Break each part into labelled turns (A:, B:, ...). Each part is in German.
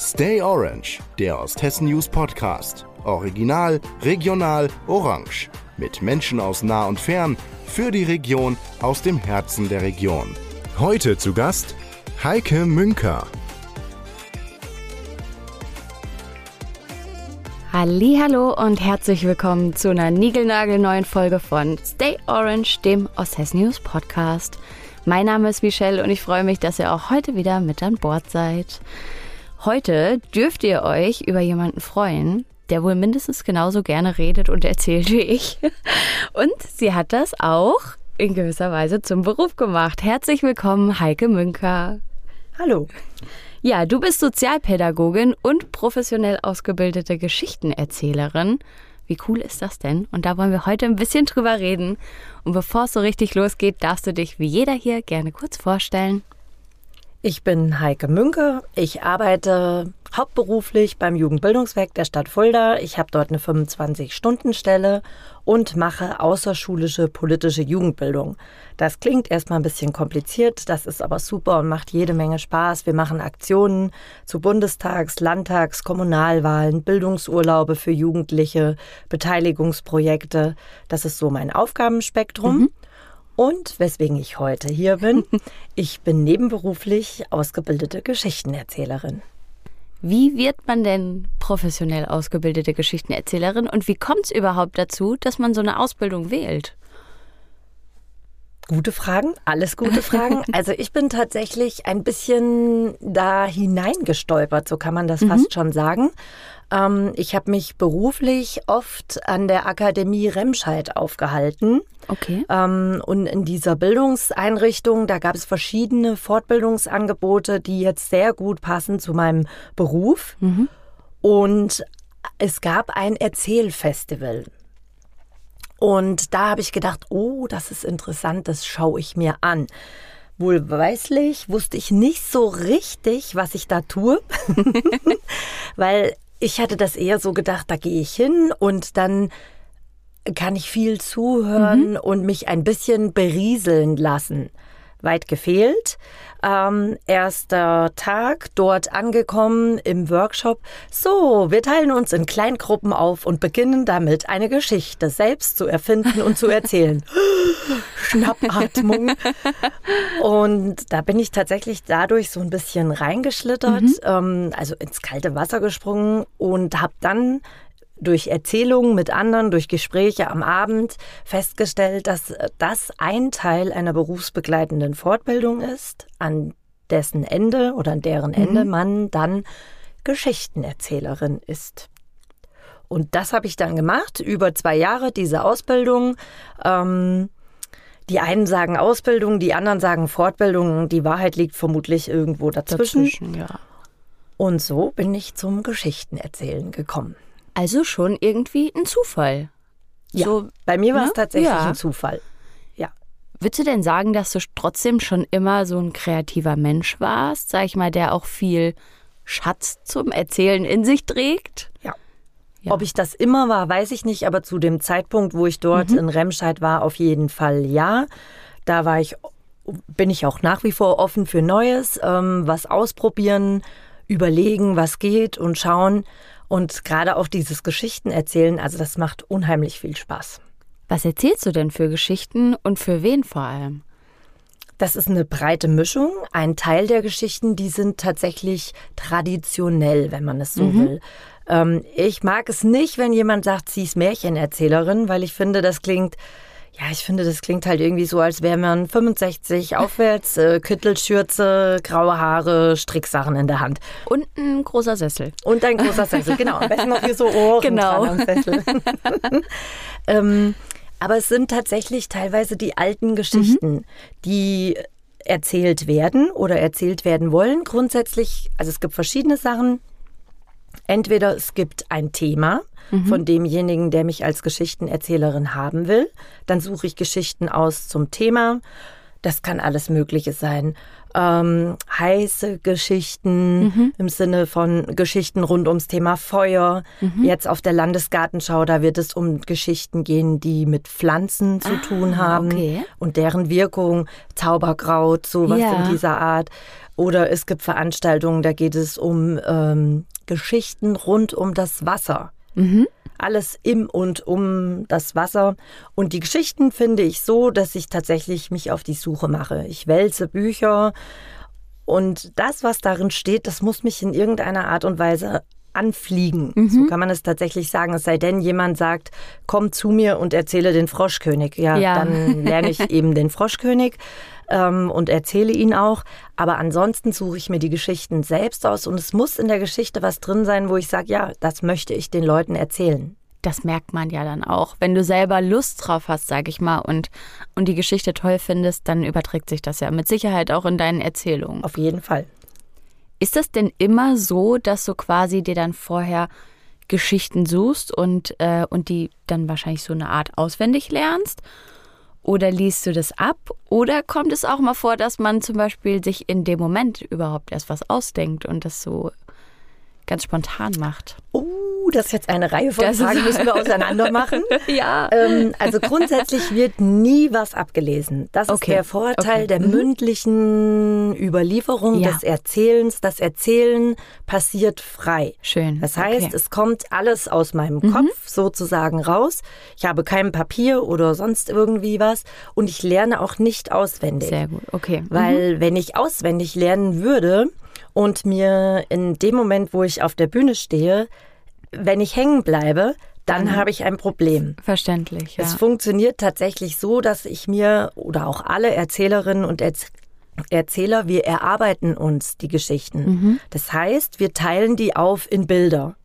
A: Stay Orange, der Osthessen News Podcast. Original, regional, orange. Mit Menschen aus nah und fern, für die Region, aus dem Herzen der Region. Heute zu Gast Heike Münker.
B: Hallo und herzlich willkommen zu einer niegelnagelneuen Folge von Stay Orange, dem Osthessen News Podcast. Mein Name ist Michelle und ich freue mich, dass ihr auch heute wieder mit an Bord seid. Heute dürft ihr euch über jemanden freuen, der wohl mindestens genauso gerne redet und erzählt wie ich. Und sie hat das auch in gewisser Weise zum Beruf gemacht. Herzlich willkommen, Heike Münker.
C: Hallo.
B: Ja, du bist Sozialpädagogin und professionell ausgebildete Geschichtenerzählerin. Wie cool ist das denn? Und da wollen wir heute ein bisschen drüber reden. Und bevor es so richtig losgeht, darfst du dich wie jeder hier gerne kurz vorstellen.
C: Ich bin Heike Münke. Ich arbeite hauptberuflich beim Jugendbildungswerk der Stadt Fulda. Ich habe dort eine 25-Stunden-Stelle und mache außerschulische politische Jugendbildung. Das klingt erstmal ein bisschen kompliziert, das ist aber super und macht jede Menge Spaß. Wir machen Aktionen zu Bundestags-, Landtags-, Kommunalwahlen, Bildungsurlaube für Jugendliche, Beteiligungsprojekte. Das ist so mein Aufgabenspektrum. Mhm. Und weswegen ich heute hier bin, ich bin nebenberuflich ausgebildete Geschichtenerzählerin.
B: Wie wird man denn professionell ausgebildete Geschichtenerzählerin und wie kommt es überhaupt dazu, dass man so eine Ausbildung wählt?
C: Gute Fragen, alles gute Fragen. Also ich bin tatsächlich ein bisschen da hineingestolpert, so kann man das mhm. fast schon sagen. Ähm, ich habe mich beruflich oft an der Akademie Remscheid aufgehalten.
B: Okay.
C: Ähm, und in dieser Bildungseinrichtung, da gab es verschiedene Fortbildungsangebote, die jetzt sehr gut passen zu meinem Beruf. Mhm. Und es gab ein Erzählfestival. Und da habe ich gedacht, oh, das ist interessant, das schaue ich mir an. Wohlweislich wusste ich nicht so richtig, was ich da tue, weil ich hatte das eher so gedacht, da gehe ich hin und dann kann ich viel zuhören mhm. und mich ein bisschen berieseln lassen. Weit gefehlt. Ähm, erster Tag dort angekommen im Workshop. So, wir teilen uns in Kleingruppen auf und beginnen damit, eine Geschichte selbst zu erfinden und zu erzählen. Schnappatmung. Und da bin ich tatsächlich dadurch so ein bisschen reingeschlittert, mhm. ähm, also ins kalte Wasser gesprungen und habe dann durch Erzählungen mit anderen, durch Gespräche am Abend festgestellt, dass das ein Teil einer berufsbegleitenden Fortbildung ist, an dessen Ende oder an deren Ende mhm. man dann Geschichtenerzählerin ist. Und das habe ich dann gemacht, über zwei Jahre diese Ausbildung. Ähm, die einen sagen Ausbildung, die anderen sagen Fortbildung. Die Wahrheit liegt vermutlich irgendwo dazwischen. dazwischen
B: ja.
C: Und so bin ich zum Geschichtenerzählen gekommen.
B: Also schon irgendwie ein Zufall.
C: Ja, so, bei mir war es ne? tatsächlich ja. ein Zufall. Ja.
B: Würdest du denn sagen, dass du trotzdem schon immer so ein kreativer Mensch warst, sag ich mal, der auch viel Schatz zum Erzählen in sich trägt?
C: Ja. ja. Ob ich das immer war, weiß ich nicht, aber zu dem Zeitpunkt, wo ich dort mhm. in Remscheid war, auf jeden Fall ja. Da war ich, bin ich auch nach wie vor offen für Neues, ähm, was ausprobieren, überlegen, was geht und schauen. Und gerade auch dieses Geschichten erzählen, also das macht unheimlich viel Spaß.
B: Was erzählst du denn für Geschichten und für wen vor allem?
C: Das ist eine breite Mischung. Ein Teil der Geschichten, die sind tatsächlich traditionell, wenn man es so mhm. will. Ähm, ich mag es nicht, wenn jemand sagt, sie ist Märchenerzählerin, weil ich finde, das klingt ja, ich finde, das klingt halt irgendwie so, als wäre man 65 aufwärts, äh, Kittelschürze, graue Haare, Stricksachen in der Hand.
B: Und ein großer Sessel.
C: Und ein großer Sessel, genau. Am besten noch hier so Ohren
B: genau.
C: dran am Sessel. ähm, aber es sind tatsächlich teilweise die alten Geschichten, mhm. die erzählt werden oder erzählt werden wollen. Grundsätzlich, also es gibt verschiedene Sachen. Entweder es gibt ein Thema, mhm. von demjenigen, der mich als Geschichtenerzählerin haben will. Dann suche ich Geschichten aus zum Thema. Das kann alles Mögliche sein. Ähm, heiße Geschichten mhm. im Sinne von Geschichten rund ums Thema Feuer. Mhm. Jetzt auf der Landesgartenschau, da wird es um Geschichten gehen, die mit Pflanzen zu ah, tun haben
B: okay.
C: und deren Wirkung, Zauberkraut, sowas ja. in dieser Art. Oder es gibt Veranstaltungen, da geht es um ähm, Geschichten rund um das Wasser. Mhm. Alles im und um das Wasser. Und die Geschichten finde ich so, dass ich tatsächlich mich auf die Suche mache. Ich wälze Bücher und das, was darin steht, das muss mich in irgendeiner Art und Weise anfliegen. Mhm. So kann man es tatsächlich sagen. Es sei denn, jemand sagt, komm zu mir und erzähle den Froschkönig. Ja, ja. dann lerne ich eben den Froschkönig ähm, und erzähle ihn auch. Aber ansonsten suche ich mir die Geschichten selbst aus und es muss in der Geschichte was drin sein, wo ich sage, ja, das möchte ich den Leuten erzählen.
B: Das merkt man ja dann auch. Wenn du selber Lust drauf hast, sag ich mal, und, und die Geschichte toll findest, dann überträgt sich das ja mit Sicherheit auch in deinen Erzählungen.
C: Auf jeden Fall.
B: Ist das denn immer so, dass du quasi dir dann vorher Geschichten suchst und, äh, und die dann wahrscheinlich so eine Art auswendig lernst? Oder liest du das ab? Oder kommt es auch mal vor, dass man zum Beispiel sich in dem Moment überhaupt erst was ausdenkt und das so ganz spontan macht?
C: Oh, das ist jetzt eine Reihe von das Fragen, müssen wir auseinander machen.
B: ja.
C: Ähm, also grundsätzlich wird nie was abgelesen. Das okay. ist der Vorteil okay. der mhm. mündlichen Überlieferung, ja. des Erzählens. Das Erzählen passiert frei.
B: Schön.
C: Das heißt, okay. es kommt alles aus meinem mhm. Kopf sozusagen raus. Ich habe kein Papier oder sonst irgendwie was und ich lerne auch nicht auswendig.
B: Sehr gut, okay.
C: Weil mhm. wenn ich auswendig lernen würde, und mir in dem Moment, wo ich auf der Bühne stehe, wenn ich hängen bleibe, dann mhm. habe ich ein Problem.
B: Verständlich. Ja.
C: Es funktioniert tatsächlich so, dass ich mir oder auch alle Erzählerinnen und Erz Erzähler, wir erarbeiten uns die Geschichten. Mhm. Das heißt, wir teilen die auf in Bilder.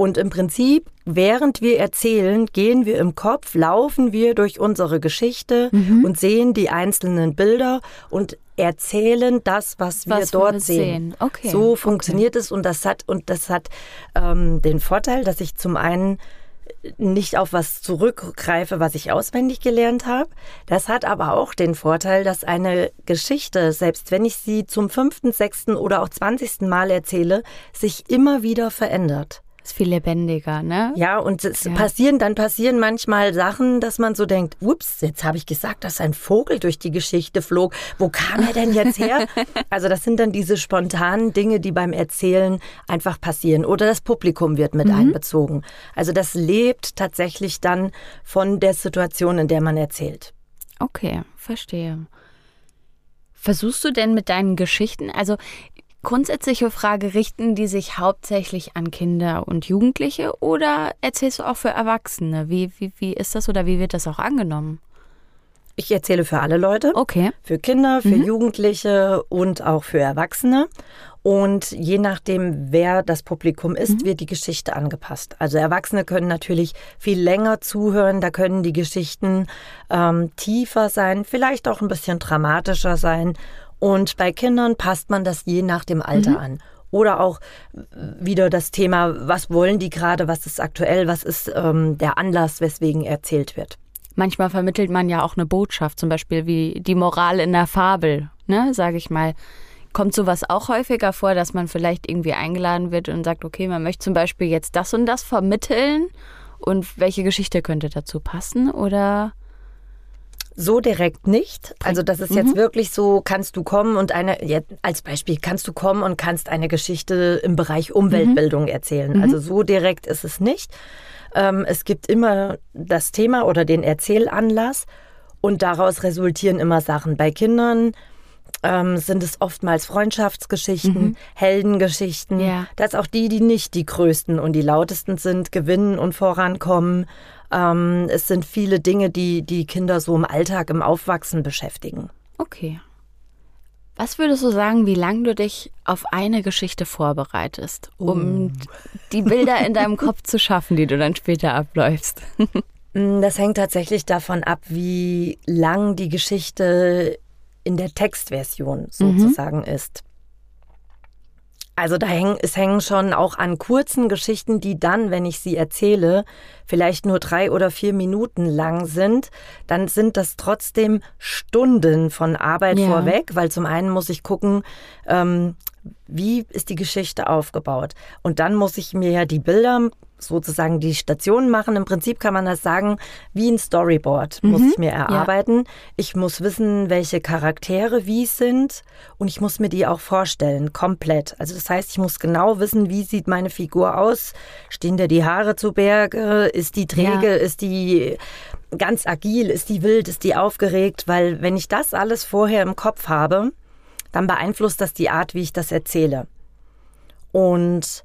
C: Und im Prinzip, während wir erzählen, gehen wir im Kopf, laufen wir durch unsere Geschichte mhm. und sehen die einzelnen Bilder und erzählen das, was wir was dort wir sehen. sehen.
B: Okay.
C: So funktioniert okay. es und das hat und das hat ähm, den Vorteil, dass ich zum einen nicht auf was zurückgreife, was ich auswendig gelernt habe. Das hat aber auch den Vorteil, dass eine Geschichte, selbst wenn ich sie zum fünften, sechsten oder auch zwanzigsten Mal erzähle, sich immer wieder verändert.
B: Ist viel lebendiger, ne?
C: Ja, und es ja. passieren, dann passieren manchmal Sachen, dass man so denkt, ups, jetzt habe ich gesagt, dass ein Vogel durch die Geschichte flog. Wo kam er denn jetzt her? also das sind dann diese spontanen Dinge, die beim Erzählen einfach passieren. Oder das Publikum wird mit mhm. einbezogen. Also das lebt tatsächlich dann von der Situation, in der man erzählt.
B: Okay, verstehe. Versuchst du denn mit deinen Geschichten, also Grundsätzliche Frage, richten die sich hauptsächlich an Kinder und Jugendliche oder erzählst du auch für Erwachsene? Wie, wie, wie ist das oder wie wird das auch angenommen?
C: Ich erzähle für alle Leute.
B: Okay.
C: Für Kinder, für mhm. Jugendliche und auch für Erwachsene. Und je nachdem, wer das Publikum ist, mhm. wird die Geschichte angepasst. Also Erwachsene können natürlich viel länger zuhören, da können die Geschichten ähm, tiefer sein, vielleicht auch ein bisschen dramatischer sein. Und bei Kindern passt man das je nach dem Alter mhm. an. Oder auch wieder das Thema, was wollen die gerade, was ist aktuell, was ist ähm, der Anlass, weswegen erzählt wird.
B: Manchmal vermittelt man ja auch eine Botschaft, zum Beispiel wie die Moral in der Fabel, ne, sage ich mal. Kommt sowas auch häufiger vor, dass man vielleicht irgendwie eingeladen wird und sagt, okay, man möchte zum Beispiel jetzt das und das vermitteln und welche Geschichte könnte dazu passen? Oder
C: so direkt nicht. Also das ist jetzt mhm. wirklich so, kannst du kommen und eine, jetzt als Beispiel, kannst du kommen und kannst eine Geschichte im Bereich Umweltbildung mhm. erzählen. Mhm. Also so direkt ist es nicht. Ähm, es gibt immer das Thema oder den Erzählanlass und daraus resultieren immer Sachen. Bei Kindern ähm, sind es oftmals Freundschaftsgeschichten, mhm. Heldengeschichten, ja. dass auch die, die nicht die größten und die lautesten sind, gewinnen und vorankommen. Ähm, es sind viele Dinge, die die Kinder so im Alltag, im Aufwachsen beschäftigen.
B: Okay. Was würdest du sagen, wie lange du dich auf eine Geschichte vorbereitest, um uh. die Bilder in deinem Kopf zu schaffen, die du dann später abläufst?
C: Mm, das hängt tatsächlich davon ab, wie lang die Geschichte in der Textversion mhm. sozusagen mhm. ist. Also da hängen, es hängen schon auch an kurzen Geschichten, die dann, wenn ich sie erzähle, vielleicht nur drei oder vier Minuten lang sind, dann sind das trotzdem Stunden von Arbeit ja. vorweg, weil zum einen muss ich gucken, ähm, wie ist die Geschichte aufgebaut. Und dann muss ich mir ja die Bilder sozusagen die Stationen machen. Im Prinzip kann man das sagen, wie ein Storyboard muss ich mir erarbeiten. Ja. Ich muss wissen, welche Charaktere wie sind und ich muss mir die auch vorstellen, komplett. Also das heißt, ich muss genau wissen, wie sieht meine Figur aus? Stehen da die Haare zu Berge? Ist die träge? Ja. Ist die ganz agil? Ist die wild? Ist die aufgeregt? Weil wenn ich das alles vorher im Kopf habe, dann beeinflusst das die Art, wie ich das erzähle. Und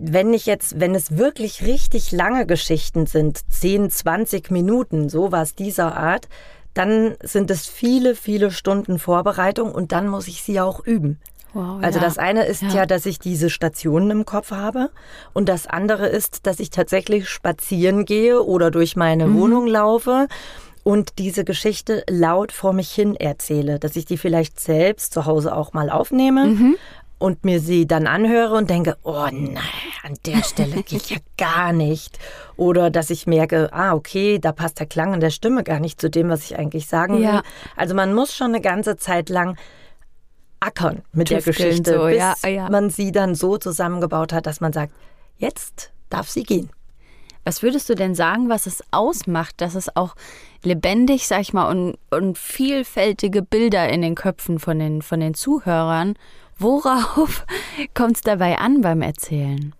C: wenn ich jetzt, wenn es wirklich richtig lange Geschichten sind, 10, 20 Minuten, sowas dieser Art, dann sind es viele, viele Stunden Vorbereitung und dann muss ich sie auch üben. Wow, also ja. das eine ist ja. ja, dass ich diese Stationen im Kopf habe und das andere ist, dass ich tatsächlich spazieren gehe oder durch meine mhm. Wohnung laufe und diese Geschichte laut vor mich hin erzähle, dass ich die vielleicht selbst zu Hause auch mal aufnehme, mhm und mir sie dann anhöre und denke, oh nein, an der Stelle geht ja gar nicht. Oder dass ich merke, ah, okay, da passt der Klang in der Stimme gar nicht zu dem, was ich eigentlich sagen ja. will. Also man muss schon eine ganze Zeit lang ackern mit Tüfteln der Geschichte, so, bis ja, ja. man sie dann so zusammengebaut hat, dass man sagt, jetzt darf sie gehen.
B: Was würdest du denn sagen, was es ausmacht, dass es auch lebendig, sag ich mal, und, und vielfältige Bilder in den Köpfen von den, von den Zuhörern Worauf kommt es dabei an beim Erzählen?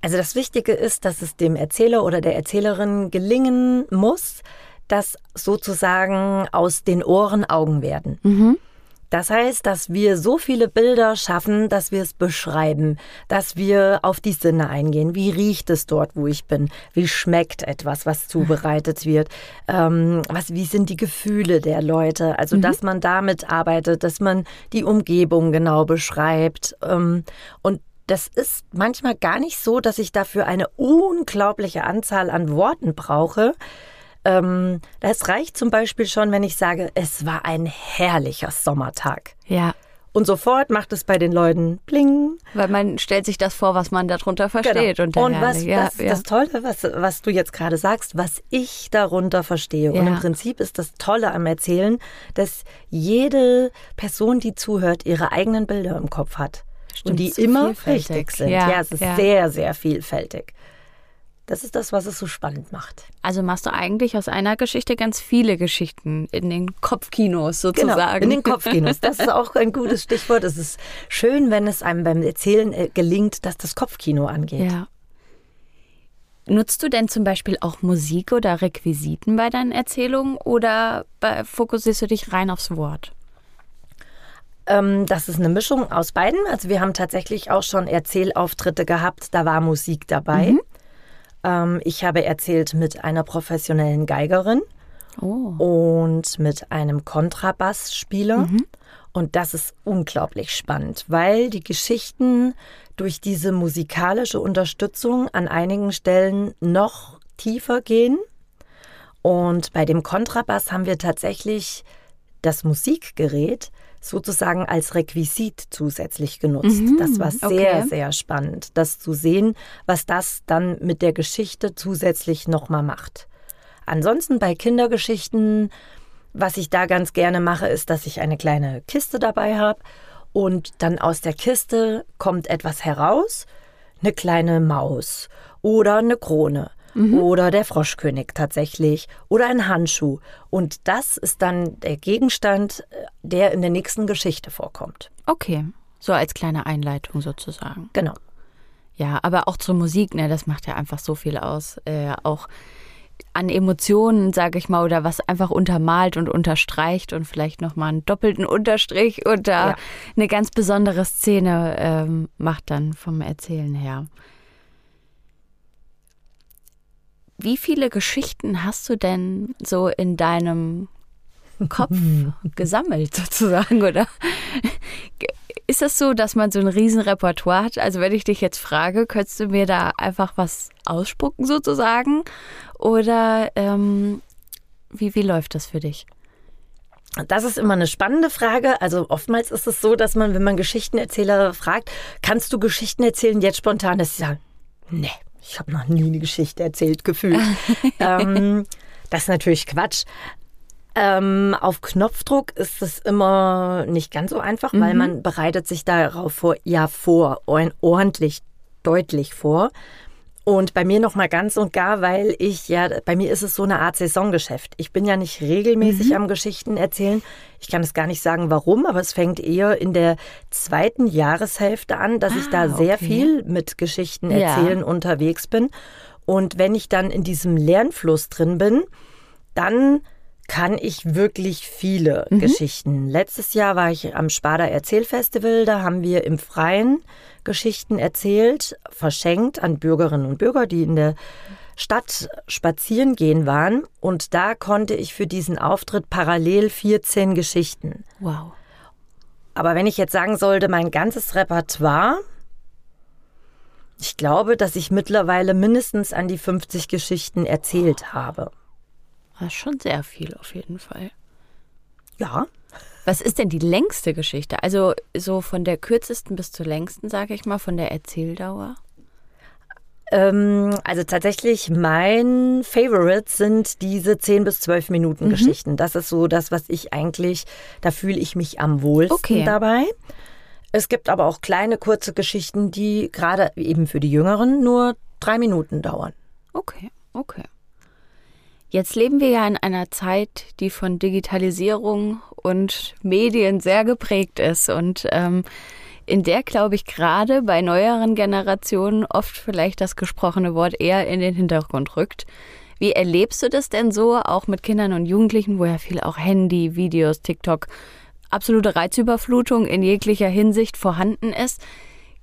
C: Also das Wichtige ist, dass es dem Erzähler oder der Erzählerin gelingen muss, dass sozusagen aus den Ohren Augen werden. Mhm. Das heißt, dass wir so viele Bilder schaffen, dass wir es beschreiben, dass wir auf die Sinne eingehen. Wie riecht es dort, wo ich bin? Wie schmeckt etwas, was zubereitet wird? Ähm, was, wie sind die Gefühle der Leute? Also, mhm. dass man damit arbeitet, dass man die Umgebung genau beschreibt. Ähm, und das ist manchmal gar nicht so, dass ich dafür eine unglaubliche Anzahl an Worten brauche. Ähm, das reicht zum Beispiel schon, wenn ich sage, es war ein herrlicher Sommertag.
B: Ja.
C: Und sofort macht es bei den Leuten bling.
B: Weil man stellt sich das vor, was man darunter versteht.
C: Genau. Und was, ja, was ja. das Tolle, was, was du jetzt gerade sagst, was ich darunter verstehe. Ja. Und im Prinzip ist das Tolle am Erzählen, dass jede Person, die zuhört, ihre eigenen Bilder im Kopf hat. Stimmt, und die immer richtig sind. Ja es ist sehr, sehr vielfältig. Das ist das, was es so spannend macht.
B: Also machst du eigentlich aus einer Geschichte ganz viele Geschichten in den Kopfkinos sozusagen.
C: Genau, in den Kopfkinos. Das ist auch ein gutes Stichwort. Es ist schön, wenn es einem beim Erzählen äh, gelingt, dass das Kopfkino angeht.
B: Ja. Nutzt du denn zum Beispiel auch Musik oder Requisiten bei deinen Erzählungen oder fokussierst du dich rein aufs Wort?
C: Ähm, das ist eine Mischung aus beiden. Also wir haben tatsächlich auch schon Erzählauftritte gehabt, da war Musik dabei. Mhm. Ähm, ich habe erzählt mit einer professionellen Geigerin oh. und mit einem Kontrabassspieler. Mhm. Und das ist unglaublich spannend, weil die Geschichten durch diese musikalische Unterstützung an einigen Stellen noch tiefer gehen. Und bei dem Kontrabass haben wir tatsächlich das Musikgerät sozusagen als Requisit zusätzlich genutzt. Mhm, das war sehr, okay. sehr spannend, das zu sehen, was das dann mit der Geschichte zusätzlich nochmal macht. Ansonsten bei Kindergeschichten, was ich da ganz gerne mache, ist, dass ich eine kleine Kiste dabei habe und dann aus der Kiste kommt etwas heraus, eine kleine Maus oder eine Krone mhm. oder der Froschkönig tatsächlich oder ein Handschuh. Und das ist dann der Gegenstand, äh, der in der nächsten Geschichte vorkommt.
B: Okay, so als kleine Einleitung sozusagen.
C: Genau.
B: Ja, aber auch zur Musik, ne, das macht ja einfach so viel aus. Äh, auch an Emotionen, sage ich mal, oder was einfach untermalt und unterstreicht und vielleicht nochmal einen doppelten Unterstrich oder ja. eine ganz besondere Szene ähm, macht dann vom Erzählen her. Wie viele Geschichten hast du denn so in deinem Kopf gesammelt sozusagen, oder? Ist das so, dass man so ein Riesenrepertoire hat? Also wenn ich dich jetzt frage, könntest du mir da einfach was ausspucken sozusagen? Oder ähm, wie, wie läuft das für dich?
C: Das ist immer eine spannende Frage. Also oftmals ist es so, dass man, wenn man Geschichtenerzähler fragt, kannst du Geschichten erzählen, jetzt spontan, dass sie sagen, nee, ich habe noch nie eine Geschichte erzählt gefühlt. ähm, das ist natürlich Quatsch. Ähm, auf Knopfdruck ist es immer nicht ganz so einfach, mhm. weil man bereitet sich darauf vor, ja vor, ordentlich deutlich vor. Und bei mir noch mal ganz und gar, weil ich ja, bei mir ist es so eine Art Saisongeschäft. Ich bin ja nicht regelmäßig mhm. am Geschichten erzählen. Ich kann es gar nicht sagen, warum, aber es fängt eher in der zweiten Jahreshälfte an, dass ah, ich da ah, sehr okay. viel mit Geschichten erzählen ja. unterwegs bin. Und wenn ich dann in diesem Lernfluss drin bin, dann kann ich wirklich viele mhm. Geschichten. Letztes Jahr war ich am Spada Erzählfestival, da haben wir im Freien Geschichten erzählt, verschenkt an Bürgerinnen und Bürger, die in der Stadt spazieren gehen waren. Und da konnte ich für diesen Auftritt parallel 14 Geschichten.
B: Wow.
C: Aber wenn ich jetzt sagen sollte, mein ganzes Repertoire, ich glaube, dass ich mittlerweile mindestens an die 50 Geschichten erzählt habe.
B: Das ist schon sehr viel auf jeden Fall.
C: Ja.
B: Was ist denn die längste Geschichte? Also so von der kürzesten bis zur längsten, sage ich mal, von der Erzähldauer?
C: Ähm, also tatsächlich mein Favorite sind diese 10 bis 12 Minuten mhm. Geschichten. Das ist so das, was ich eigentlich, da fühle ich mich am wohlsten okay. dabei. Es gibt aber auch kleine, kurze Geschichten, die gerade eben für die Jüngeren nur drei Minuten dauern.
B: Okay, okay. Jetzt leben wir ja in einer Zeit, die von Digitalisierung und Medien sehr geprägt ist und ähm, in der, glaube ich, gerade bei neueren Generationen oft vielleicht das gesprochene Wort eher in den Hintergrund rückt. Wie erlebst du das denn so, auch mit Kindern und Jugendlichen, wo ja viel auch Handy, Videos, TikTok, absolute Reizüberflutung in jeglicher Hinsicht vorhanden ist?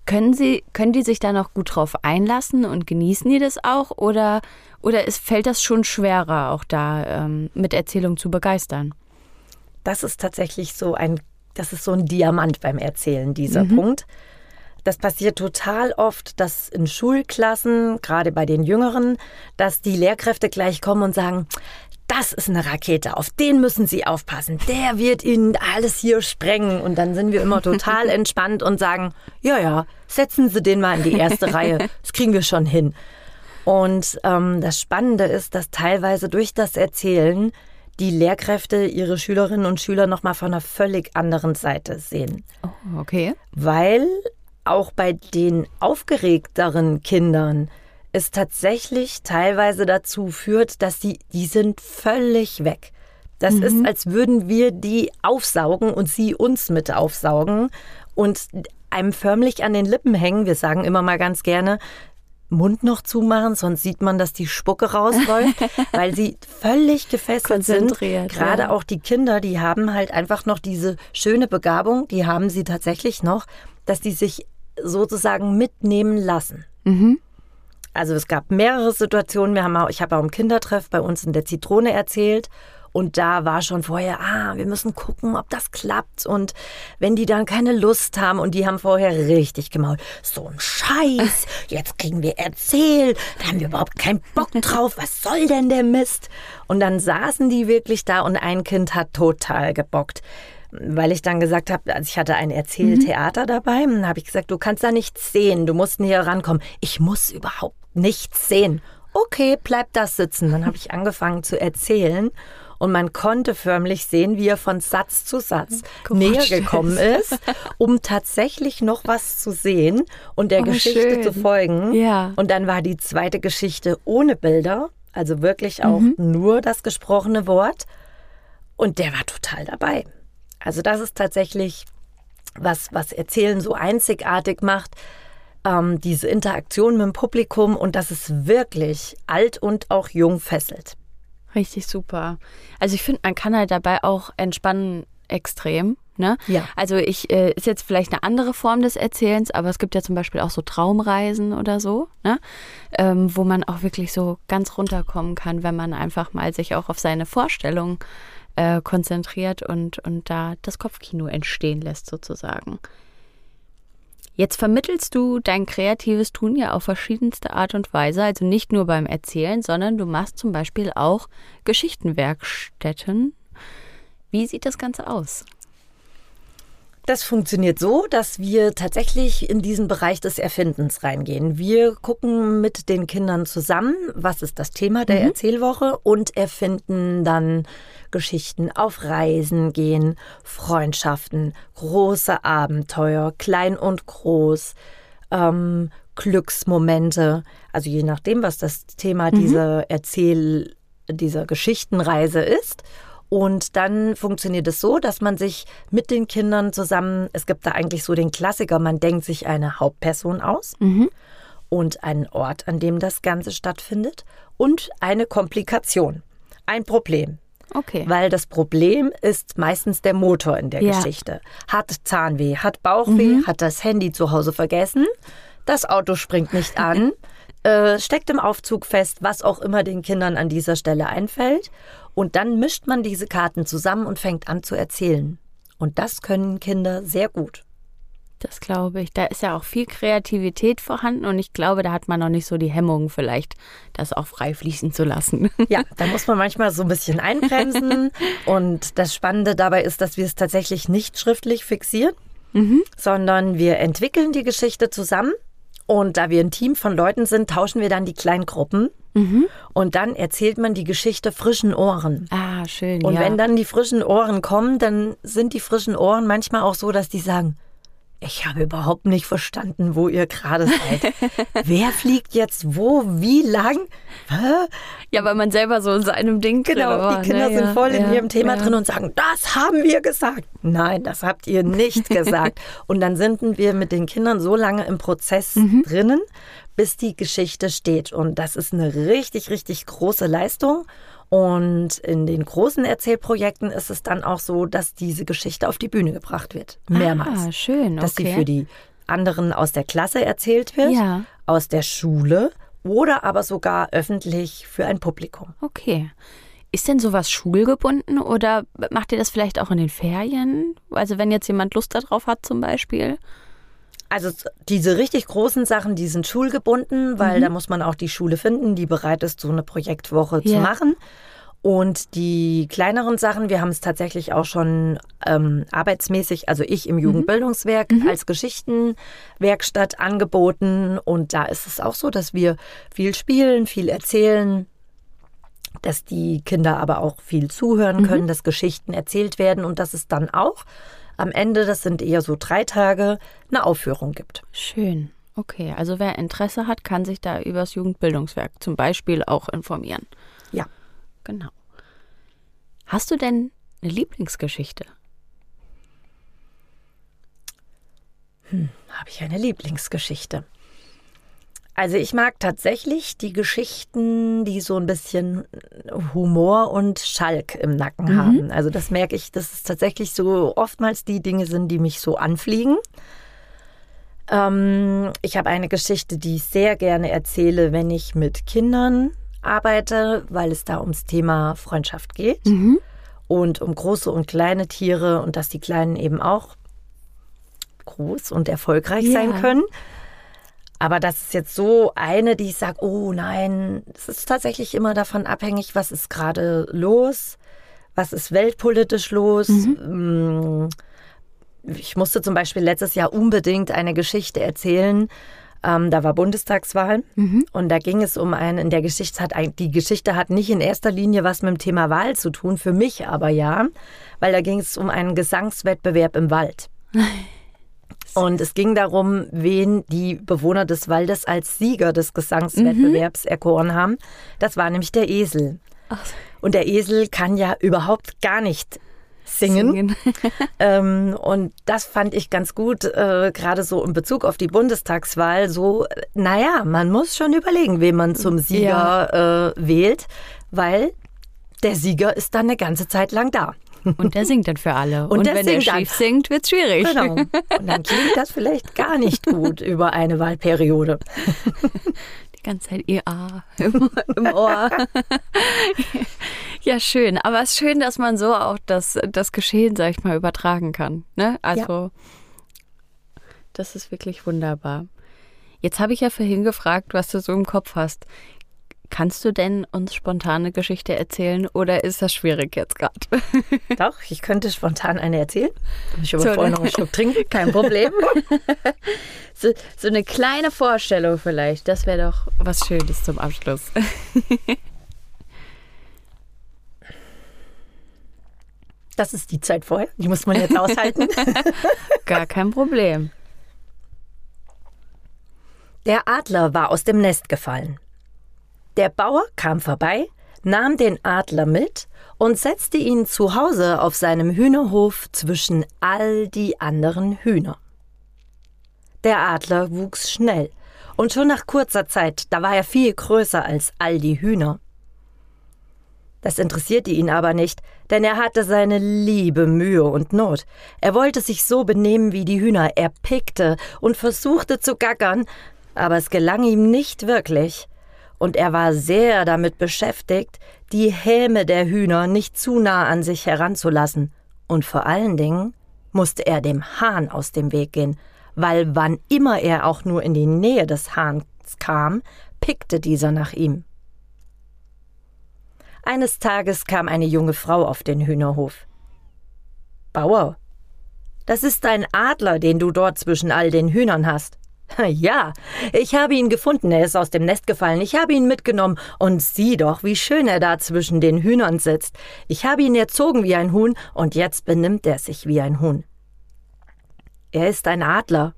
B: Können Sie, können die sich da noch gut drauf einlassen und genießen die das auch? Oder, oder ist, fällt das schon schwerer, auch da ähm, mit Erzählung zu begeistern?
C: Das ist tatsächlich so ein, das ist so ein Diamant beim Erzählen, dieser mhm. Punkt. Das passiert total oft, dass in Schulklassen, gerade bei den Jüngeren, dass die Lehrkräfte gleich kommen und sagen, das ist eine Rakete, auf den müssen Sie aufpassen. Der wird Ihnen alles hier sprengen. Und dann sind wir immer total entspannt und sagen, ja, ja, setzen Sie den mal in die erste Reihe. Das kriegen wir schon hin. Und ähm, das Spannende ist, dass teilweise durch das Erzählen die Lehrkräfte ihre Schülerinnen und Schüler nochmal von einer völlig anderen Seite sehen.
B: Oh, okay.
C: Weil auch bei den aufgeregteren Kindern es tatsächlich teilweise dazu führt, dass die, die sind völlig weg. Das mhm. ist, als würden wir die aufsaugen und sie uns mit aufsaugen und einem förmlich an den Lippen hängen. Wir sagen immer mal ganz gerne, Mund noch zumachen, sonst sieht man, dass die Spucke rausläuft, weil sie völlig gefesselt sind. Gerade ja. auch die Kinder, die haben halt einfach noch diese schöne Begabung, die haben sie tatsächlich noch, dass die sich sozusagen mitnehmen lassen. Mhm. Also es gab mehrere Situationen. Wir haben auch, ich habe auch im Kindertreff bei uns in der Zitrone erzählt. Und da war schon vorher, ah, wir müssen gucken, ob das klappt. Und wenn die dann keine Lust haben und die haben vorher richtig gemault, so ein Scheiß, jetzt kriegen wir erzählt, da haben wir überhaupt keinen Bock drauf, was soll denn der Mist? Und dann saßen die wirklich da und ein Kind hat total gebockt weil ich dann gesagt habe, also ich hatte ein Erzähltheater mhm. dabei, dann habe ich gesagt, du kannst da nichts sehen, du musst näher rankommen. Ich muss überhaupt nichts sehen. Okay, bleib das sitzen. Dann habe ich angefangen zu erzählen und man konnte förmlich sehen, wie er von Satz zu Satz Gott, näher gekommen ist, um tatsächlich noch was zu sehen und der oh, Geschichte schön. zu folgen.
B: Ja.
C: Und dann war die zweite Geschichte ohne Bilder, also wirklich auch mhm. nur das gesprochene Wort. Und der war total dabei. Also das ist tatsächlich was, was Erzählen so einzigartig macht, ähm, diese Interaktion mit dem Publikum und dass es wirklich alt und auch jung fesselt.
B: Richtig super. Also ich finde, man kann halt dabei auch entspannen extrem. Ne?
C: Ja.
B: Also ich äh, ist jetzt vielleicht eine andere Form des Erzählens, aber es gibt ja zum Beispiel auch so Traumreisen oder so, ne? Ähm, wo man auch wirklich so ganz runterkommen kann, wenn man einfach mal sich auch auf seine Vorstellung äh, konzentriert und, und da das Kopfkino entstehen lässt sozusagen. Jetzt vermittelst du dein kreatives Tun ja auf verschiedenste Art und Weise, also nicht nur beim Erzählen, sondern du machst zum Beispiel auch Geschichtenwerkstätten. Wie sieht das Ganze aus?
C: Das funktioniert so, dass wir tatsächlich in diesen Bereich des Erfindens reingehen. Wir gucken mit den Kindern zusammen, was ist das Thema der mhm. Erzählwoche und erfinden dann Geschichten auf Reisen gehen, Freundschaften, große Abenteuer, klein und groß. ähm, Glücksmomente. Also je nachdem, was das Thema mhm. dieser Erzähl, dieser Geschichtenreise ist. Und dann funktioniert es so, dass man sich mit den Kindern zusammen, es gibt da eigentlich so den Klassiker, man denkt sich eine Hauptperson aus mhm. und einen Ort, an dem das Ganze stattfindet und eine Komplikation, ein Problem.
B: Okay.
C: Weil das Problem ist meistens der Motor in der ja. Geschichte. Hat Zahnweh, hat Bauchweh, mhm. hat das Handy zu Hause vergessen, das Auto springt nicht an, äh, steckt im Aufzug fest, was auch immer den Kindern an dieser Stelle einfällt. Und dann mischt man diese Karten zusammen und fängt an zu erzählen. Und das können Kinder sehr gut.
B: Das glaube ich. Da ist ja auch viel Kreativität vorhanden und ich glaube, da hat man noch nicht so die Hemmungen vielleicht, das auch frei fließen zu lassen.
C: Ja, da muss man manchmal so ein bisschen einbremsen. und das Spannende dabei ist, dass wir es tatsächlich nicht schriftlich fixieren, mhm. sondern wir entwickeln die Geschichte zusammen und da wir ein Team von Leuten sind, tauschen wir dann die kleinen Gruppen. Mhm. Und dann erzählt man die Geschichte frischen Ohren.
B: Ah, schön.
C: Und
B: ja.
C: wenn dann die frischen Ohren kommen, dann sind die frischen Ohren manchmal auch so, dass die sagen, ich habe überhaupt nicht verstanden, wo ihr gerade seid. Wer fliegt jetzt wo, wie lang?
B: Hä? Ja, weil man selber so in seinem Ding
C: Genau, war, die Kinder ne? sind voll ja, in ihrem Thema ja. drin und sagen, das haben wir gesagt. Nein, das habt ihr nicht gesagt. und dann sind wir mit den Kindern so lange im Prozess mhm. drinnen, bis die Geschichte steht. Und das ist eine richtig, richtig große Leistung. Und in den großen Erzählprojekten ist es dann auch so, dass diese Geschichte auf die Bühne gebracht wird. Mehrmals.
B: Ah, schön. Okay.
C: Dass sie für die anderen aus der Klasse erzählt wird,
B: ja.
C: aus der Schule oder aber sogar öffentlich für ein Publikum.
B: Okay. Ist denn sowas schulgebunden oder macht ihr das vielleicht auch in den Ferien? Also wenn jetzt jemand Lust darauf hat zum Beispiel?
C: Also diese richtig großen Sachen, die sind schulgebunden, weil mhm. da muss man auch die Schule finden, die bereit ist, so eine Projektwoche ja. zu machen. Und die kleineren Sachen, wir haben es tatsächlich auch schon ähm, arbeitsmäßig, also ich im mhm. Jugendbildungswerk mhm. als Geschichtenwerkstatt angeboten. Und da ist es auch so, dass wir viel spielen, viel erzählen, dass die Kinder aber auch viel zuhören können, mhm. dass Geschichten erzählt werden und dass es dann auch am Ende, das sind eher so drei Tage, eine Aufführung gibt.
B: Schön. Okay, also wer Interesse hat, kann sich da übers Jugendbildungswerk zum Beispiel auch informieren.
C: Ja.
B: Genau. Hast du denn eine Lieblingsgeschichte?
C: Hm, habe ich eine Lieblingsgeschichte? Also ich mag tatsächlich die Geschichten, die so ein bisschen Humor und Schalk im Nacken mhm. haben. Also das merke ich, dass es tatsächlich so oftmals die Dinge sind, die mich so anfliegen. Ähm, ich habe eine Geschichte, die ich sehr gerne erzähle, wenn ich mit Kindern arbeite, weil es da ums Thema Freundschaft geht mhm. und um große und kleine Tiere und dass die Kleinen eben auch groß und erfolgreich ja. sein können. Aber das ist jetzt so eine, die ich sage, oh nein, es ist tatsächlich immer davon abhängig, was ist gerade los, was ist weltpolitisch los. Mhm. Mm, ich musste zum Beispiel letztes Jahr unbedingt eine Geschichte erzählen. Ähm, da war Bundestagswahl mhm. und da ging es um einen, in der Geschichte hat die Geschichte hat nicht in erster Linie was mit dem Thema Wahl zu tun, für mich aber ja, weil da ging es um einen Gesangswettbewerb im Wald. Und es ging darum, wen die Bewohner des Waldes als Sieger des Gesangswettbewerbs mhm. erkoren haben. Das war nämlich der Esel. Ach. Und der Esel kann ja überhaupt gar nicht singen. singen. ähm, und das fand ich ganz gut, äh, gerade so in Bezug auf die Bundestagswahl. So, naja, man muss schon überlegen, wen man zum Sieger ja. äh, wählt, weil der Sieger ist dann eine ganze Zeit lang da.
B: Und der singt dann für alle.
C: Und,
B: und wenn der schief dann. singt, wird es schwierig.
C: Genau. Und dann klingt das vielleicht gar nicht gut über eine Wahlperiode.
B: Die ganze Zeit ihr A im, im Ohr. Ja, schön. Aber es ist schön, dass man so auch das, das Geschehen, sag ich mal, übertragen kann. Ne? Also, ja. das ist wirklich wunderbar. Jetzt habe ich ja vorhin gefragt, was du so im Kopf hast. Kannst du denn uns spontane Geschichte erzählen oder ist das schwierig jetzt gerade?
C: Doch, ich könnte spontan eine erzählen. Ich aber so, vorher noch einen Schluck trinken, kein Problem.
B: so, so eine kleine Vorstellung vielleicht, das wäre doch was Schönes zum Abschluss.
C: Das ist die Zeit vorher, die muss man jetzt aushalten.
B: Gar kein Problem.
C: Der Adler war aus dem Nest gefallen. Der Bauer kam vorbei, nahm den Adler mit und setzte ihn zu Hause auf seinem Hühnerhof zwischen all die anderen Hühner. Der Adler wuchs schnell, und schon nach kurzer Zeit, da war er viel größer als all die Hühner. Das interessierte ihn aber nicht, denn er hatte seine liebe Mühe und Not. Er wollte sich so benehmen wie die Hühner, er pickte und versuchte zu gackern, aber es gelang ihm nicht wirklich und er war sehr damit beschäftigt, die Häme der Hühner nicht zu nah an sich heranzulassen, und vor allen Dingen musste er dem Hahn aus dem Weg gehen, weil wann immer er auch nur in die Nähe des Hahns kam, pickte dieser nach ihm. Eines Tages kam eine junge Frau auf den Hühnerhof. Bauer, das ist ein Adler, den du dort zwischen all den Hühnern hast. Ja, ich habe ihn gefunden, er ist aus dem Nest gefallen, ich habe ihn mitgenommen, und sieh doch, wie schön er da zwischen den Hühnern sitzt. Ich habe ihn erzogen wie ein Huhn, und jetzt benimmt er sich wie ein Huhn. Er ist ein Adler.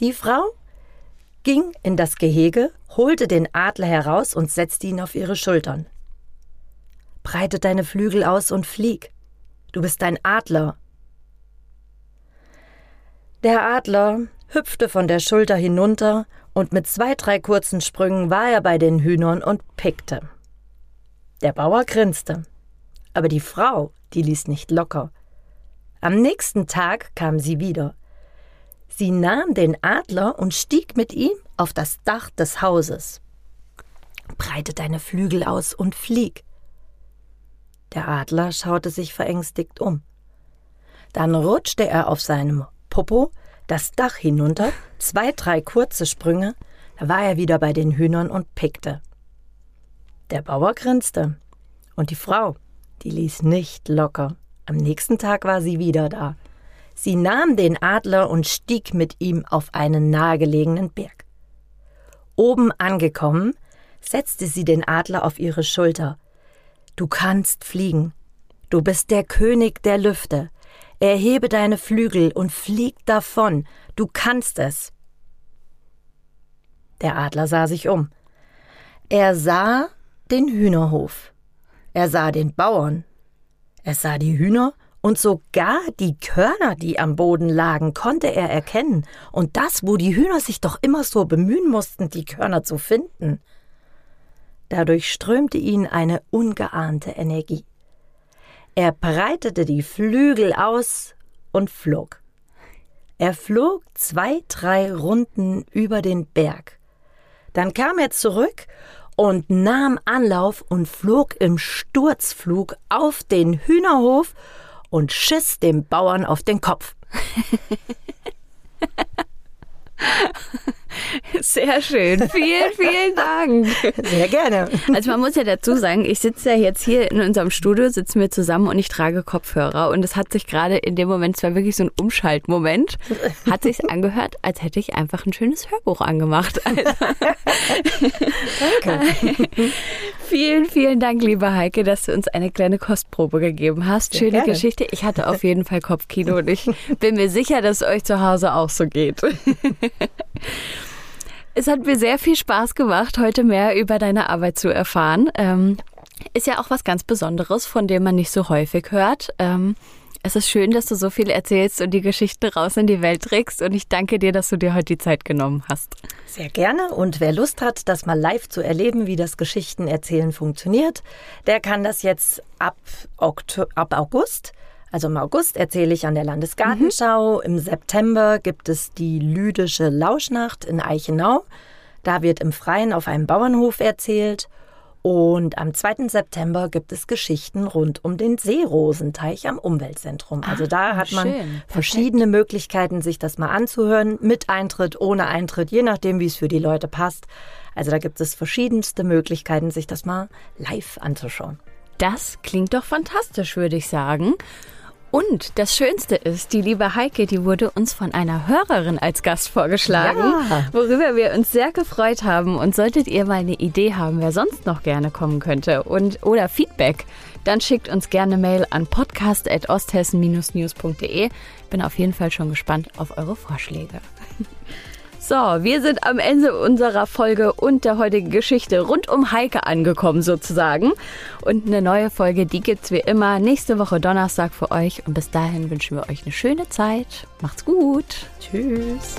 C: Die Frau ging in das Gehege, holte den Adler heraus und setzte ihn auf ihre Schultern. Breite deine Flügel aus und flieg. Du bist ein Adler. Der Adler hüpfte von der Schulter hinunter und mit zwei, drei kurzen Sprüngen war er bei den Hühnern und pickte. Der Bauer grinste. Aber die Frau, die ließ nicht locker. Am nächsten Tag kam sie wieder. Sie nahm den Adler und stieg mit ihm auf das Dach des Hauses. Breite deine Flügel aus und flieg. Der Adler schaute sich verängstigt um. Dann rutschte er auf seinem Popo das Dach hinunter, zwei, drei kurze Sprünge, da war er wieder bei den Hühnern und pickte. Der Bauer grinste. Und die Frau, die ließ nicht locker. Am nächsten Tag war sie wieder da. Sie nahm den Adler und stieg mit ihm auf einen nahegelegenen Berg. Oben angekommen, setzte sie den Adler auf ihre Schulter. Du kannst fliegen. Du bist der König der Lüfte. Erhebe deine Flügel und flieg davon, du kannst es. Der Adler sah sich um. Er sah den Hühnerhof. Er sah den Bauern. Er sah die Hühner und sogar die Körner, die am Boden lagen, konnte er erkennen. Und das, wo die Hühner sich doch immer so bemühen mussten, die Körner zu finden. Dadurch strömte ihn eine ungeahnte Energie. Er breitete die Flügel aus und flog. Er flog zwei, drei Runden über den Berg. Dann kam er zurück und nahm Anlauf und flog im Sturzflug auf den Hühnerhof und schiss dem Bauern auf den Kopf.
B: Sehr schön. Vielen, vielen Dank.
C: Sehr gerne.
B: Also man muss ja dazu sagen, ich sitze ja jetzt hier in unserem Studio, sitzen wir zusammen und ich trage Kopfhörer und es hat sich gerade in dem Moment, zwar wirklich so ein Umschaltmoment, hat sich angehört, als hätte ich einfach ein schönes Hörbuch angemacht. Also. Danke. vielen, vielen Dank, liebe Heike, dass du uns eine kleine Kostprobe gegeben hast. Schöne gerne. Geschichte. Ich hatte auf jeden Fall Kopfkino und ich bin mir sicher, dass es euch zu Hause auch so geht. Es hat mir sehr viel Spaß gemacht, heute mehr über deine Arbeit zu erfahren. Ähm, ist ja auch was ganz Besonderes, von dem man nicht so häufig hört. Ähm, es ist schön, dass du so viel erzählst und die Geschichte raus in die Welt trägst. Und ich danke dir, dass du dir heute die Zeit genommen hast.
C: Sehr gerne. Und wer Lust hat, das mal live zu erleben, wie das Geschichtenerzählen funktioniert, der kann das jetzt ab, Okto ab August also im August erzähle ich an der Landesgartenschau. Mhm. Im September gibt es die Lüdische Lauschnacht in Eichenau. Da wird im Freien auf einem Bauernhof erzählt. Und am 2. September gibt es Geschichten rund um den Seerosenteich am Umweltzentrum. Also da ah, hat man schön. verschiedene. Möglichkeiten, sich das mal anzuhören, mit Eintritt, ohne Eintritt, je nachdem, wie es für die Leute passt. Also da gibt es verschiedenste Möglichkeiten, sich das mal live anzuschauen.
B: Das klingt doch fantastisch, würde ich sagen. Und das Schönste ist, die liebe Heike, die wurde uns von einer Hörerin als Gast vorgeschlagen, ja. worüber wir uns sehr gefreut haben. Und solltet ihr mal eine Idee haben, wer sonst noch gerne kommen könnte und oder Feedback, dann schickt uns gerne Mail an podcast.osthessen-news.de. Bin auf jeden Fall schon gespannt auf eure Vorschläge. So, wir sind am Ende unserer Folge und der heutigen Geschichte rund um Heike angekommen sozusagen. Und eine neue Folge, die gibt's wie immer nächste Woche Donnerstag für euch. Und bis dahin wünschen wir euch eine schöne Zeit. Macht's gut.
C: Tschüss.